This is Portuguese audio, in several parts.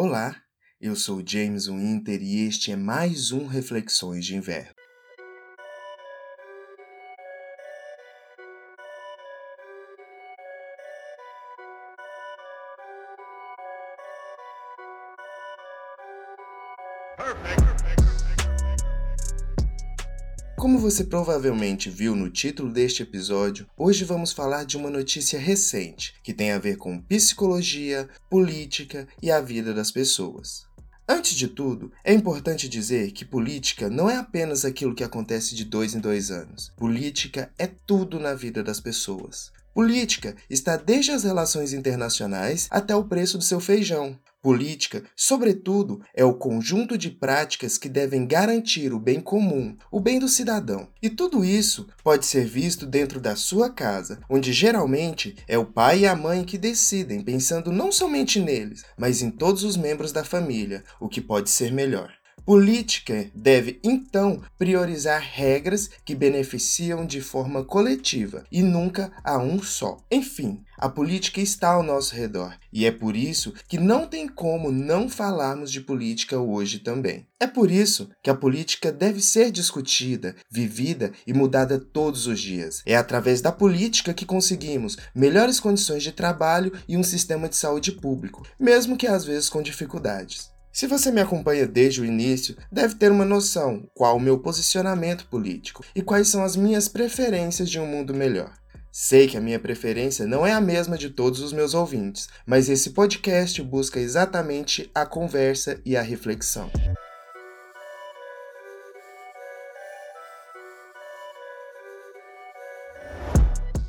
Olá, eu sou James Winter e este é mais um Reflexões de Inverno. Como você provavelmente viu no título deste episódio, hoje vamos falar de uma notícia recente que tem a ver com psicologia, política e a vida das pessoas. Antes de tudo, é importante dizer que política não é apenas aquilo que acontece de dois em dois anos. Política é tudo na vida das pessoas. Política está desde as relações internacionais até o preço do seu feijão. Política, sobretudo, é o conjunto de práticas que devem garantir o bem comum, o bem do cidadão. E tudo isso pode ser visto dentro da sua casa, onde geralmente é o pai e a mãe que decidem, pensando não somente neles, mas em todos os membros da família, o que pode ser melhor. Política deve, então, priorizar regras que beneficiam de forma coletiva e nunca a um só. Enfim, a política está ao nosso redor e é por isso que não tem como não falarmos de política hoje também. É por isso que a política deve ser discutida, vivida e mudada todos os dias. É através da política que conseguimos melhores condições de trabalho e um sistema de saúde público, mesmo que às vezes com dificuldades. Se você me acompanha desde o início, deve ter uma noção qual o meu posicionamento político e quais são as minhas preferências de um mundo melhor. Sei que a minha preferência não é a mesma de todos os meus ouvintes, mas esse podcast busca exatamente a conversa e a reflexão.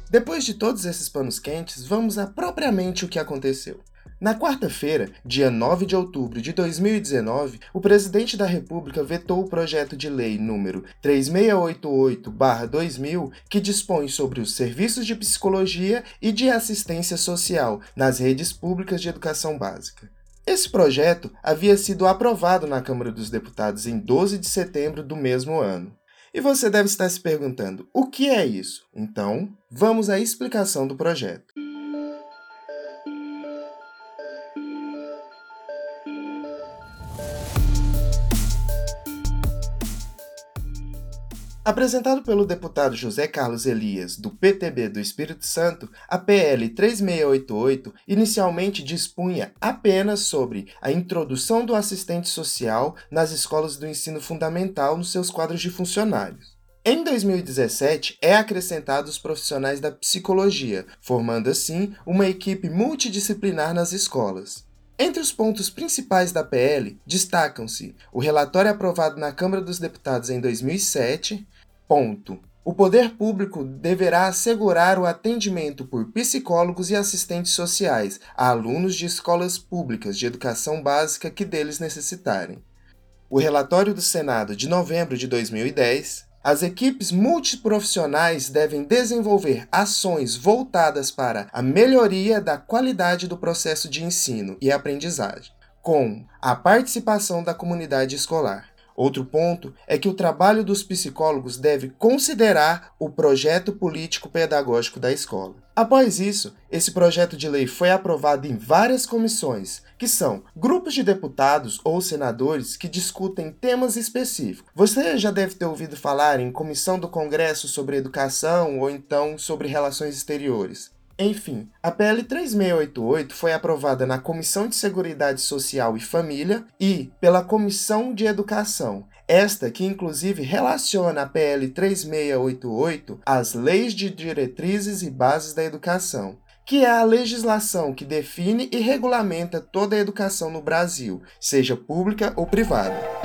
Depois de todos esses panos quentes, vamos a propriamente o que aconteceu. Na quarta-feira, dia 9 de outubro de 2019, o presidente da República vetou o projeto de lei número 3688-2000, que dispõe sobre os serviços de psicologia e de assistência social nas redes públicas de educação básica. Esse projeto havia sido aprovado na Câmara dos Deputados em 12 de setembro do mesmo ano. E você deve estar se perguntando: o que é isso? Então, vamos à explicação do projeto. Apresentado pelo deputado José Carlos Elias, do PTB do Espírito Santo, a PL 3688 inicialmente dispunha apenas sobre a introdução do assistente social nas escolas do ensino fundamental nos seus quadros de funcionários. Em 2017, é acrescentado os profissionais da psicologia, formando assim uma equipe multidisciplinar nas escolas. Entre os pontos principais da PL, destacam-se o relatório aprovado na Câmara dos Deputados em 2007, ponto. O poder público deverá assegurar o atendimento por psicólogos e assistentes sociais a alunos de escolas públicas de educação básica que deles necessitarem. O relatório do Senado de novembro de 2010 as equipes multiprofissionais devem desenvolver ações voltadas para a melhoria da qualidade do processo de ensino e aprendizagem, com a participação da comunidade escolar. Outro ponto é que o trabalho dos psicólogos deve considerar o projeto político-pedagógico da escola. Após isso, esse projeto de lei foi aprovado em várias comissões, que são grupos de deputados ou senadores que discutem temas específicos. Você já deve ter ouvido falar em comissão do Congresso sobre educação ou então sobre relações exteriores. Enfim, a PL 3688 foi aprovada na Comissão de Seguridade Social e Família e pela Comissão de Educação. Esta que inclusive relaciona a PL 3688 às leis de diretrizes e bases da educação que é a legislação que define e regulamenta toda a educação no Brasil, seja pública ou privada.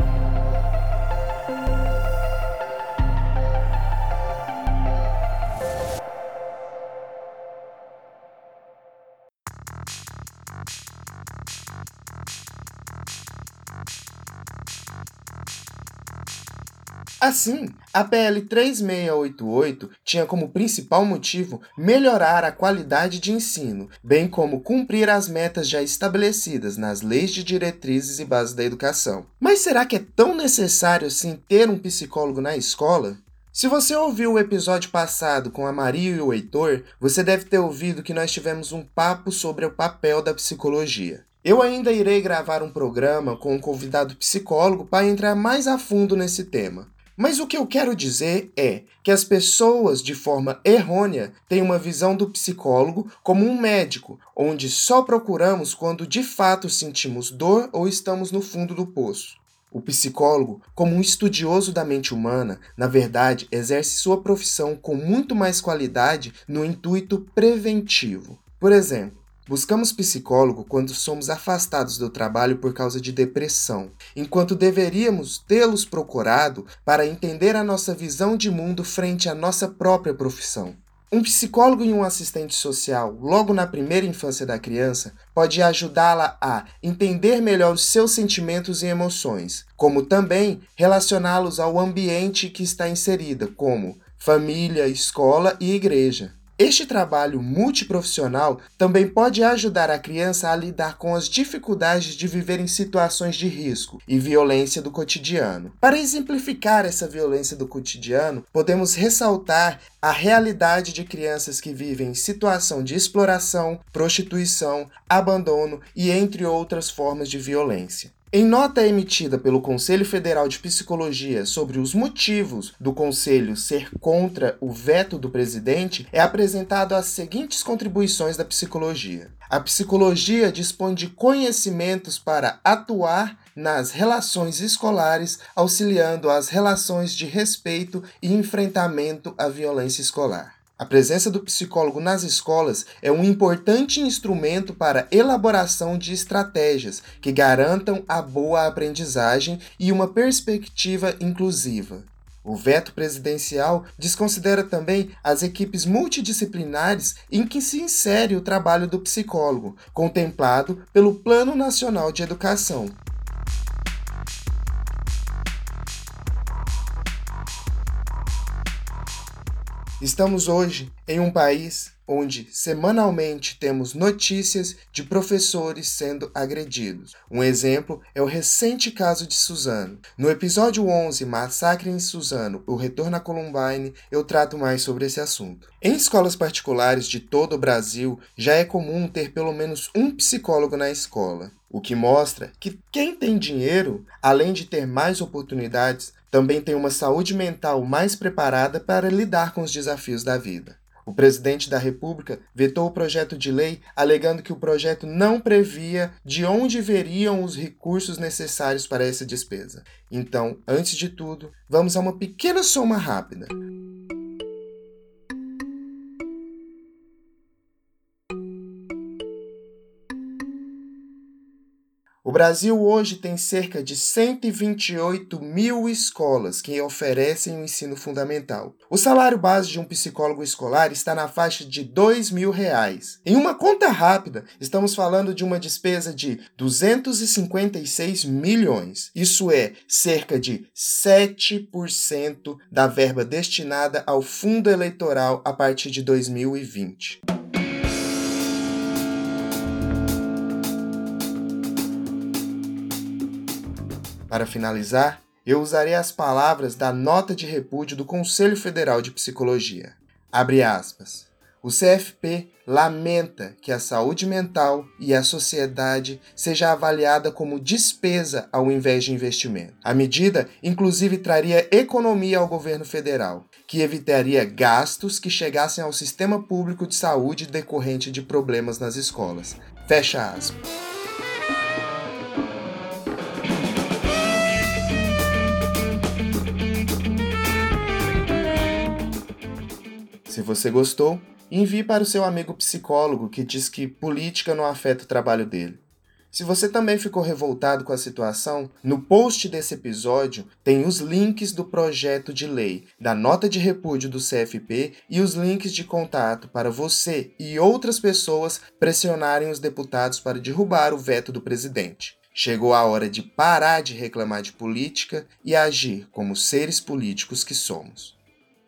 Assim, a PL 3688 tinha como principal motivo melhorar a qualidade de ensino, bem como cumprir as metas já estabelecidas nas leis de diretrizes e bases da educação. Mas será que é tão necessário assim ter um psicólogo na escola? Se você ouviu o episódio passado com a Maria e o Heitor, você deve ter ouvido que nós tivemos um papo sobre o papel da psicologia. Eu ainda irei gravar um programa com um convidado psicólogo para entrar mais a fundo nesse tema. Mas o que eu quero dizer é que as pessoas, de forma errônea, têm uma visão do psicólogo como um médico, onde só procuramos quando de fato sentimos dor ou estamos no fundo do poço. O psicólogo, como um estudioso da mente humana, na verdade exerce sua profissão com muito mais qualidade no intuito preventivo. Por exemplo, Buscamos psicólogo quando somos afastados do trabalho por causa de depressão, enquanto deveríamos tê-los procurado para entender a nossa visão de mundo frente à nossa própria profissão. Um psicólogo e um assistente social, logo na primeira infância da criança, pode ajudá-la a entender melhor os seus sentimentos e emoções, como também relacioná-los ao ambiente que está inserida, como família, escola e igreja. Este trabalho multiprofissional também pode ajudar a criança a lidar com as dificuldades de viver em situações de risco e violência do cotidiano. Para exemplificar essa violência do cotidiano, podemos ressaltar a realidade de crianças que vivem em situação de exploração, prostituição, abandono e entre outras formas de violência. Em nota emitida pelo Conselho Federal de Psicologia sobre os motivos do Conselho ser contra o veto do presidente, é apresentado as seguintes contribuições da psicologia. A psicologia dispõe de conhecimentos para atuar nas relações escolares, auxiliando as relações de respeito e enfrentamento à violência escolar. A presença do psicólogo nas escolas é um importante instrumento para elaboração de estratégias que garantam a boa aprendizagem e uma perspectiva inclusiva. O veto presidencial desconsidera também as equipes multidisciplinares em que se insere o trabalho do psicólogo, contemplado pelo Plano Nacional de Educação. Estamos hoje em um país onde semanalmente temos notícias de professores sendo agredidos. Um exemplo é o recente caso de Suzano. No episódio 11, Massacre em Suzano, o retorno a Columbine, eu trato mais sobre esse assunto. Em escolas particulares de todo o Brasil, já é comum ter pelo menos um psicólogo na escola. O que mostra que quem tem dinheiro, além de ter mais oportunidades, também tem uma saúde mental mais preparada para lidar com os desafios da vida. O presidente da República vetou o projeto de lei alegando que o projeto não previa de onde veriam os recursos necessários para essa despesa. Então, antes de tudo, vamos a uma pequena soma rápida. O Brasil hoje tem cerca de 128 mil escolas que oferecem o ensino fundamental. O salário base de um psicólogo escolar está na faixa de 2 mil reais. Em uma conta rápida, estamos falando de uma despesa de 256 milhões. Isso é cerca de 7% da verba destinada ao fundo eleitoral a partir de 2020. Para finalizar, eu usarei as palavras da nota de repúdio do Conselho Federal de Psicologia. Abre aspas. O CFP lamenta que a saúde mental e a sociedade seja avaliada como despesa ao invés de investimento. A medida, inclusive, traria economia ao governo federal, que evitaria gastos que chegassem ao sistema público de saúde decorrente de problemas nas escolas. Fecha aspas. Você gostou, envie para o seu amigo psicólogo que diz que política não afeta o trabalho dele. Se você também ficou revoltado com a situação, no post desse episódio tem os links do projeto de lei, da nota de repúdio do CFP e os links de contato para você e outras pessoas pressionarem os deputados para derrubar o veto do presidente. Chegou a hora de parar de reclamar de política e agir como seres políticos que somos.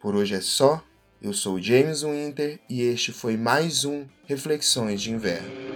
Por hoje é só. Eu sou James Winter e este foi mais um Reflexões de Inverno.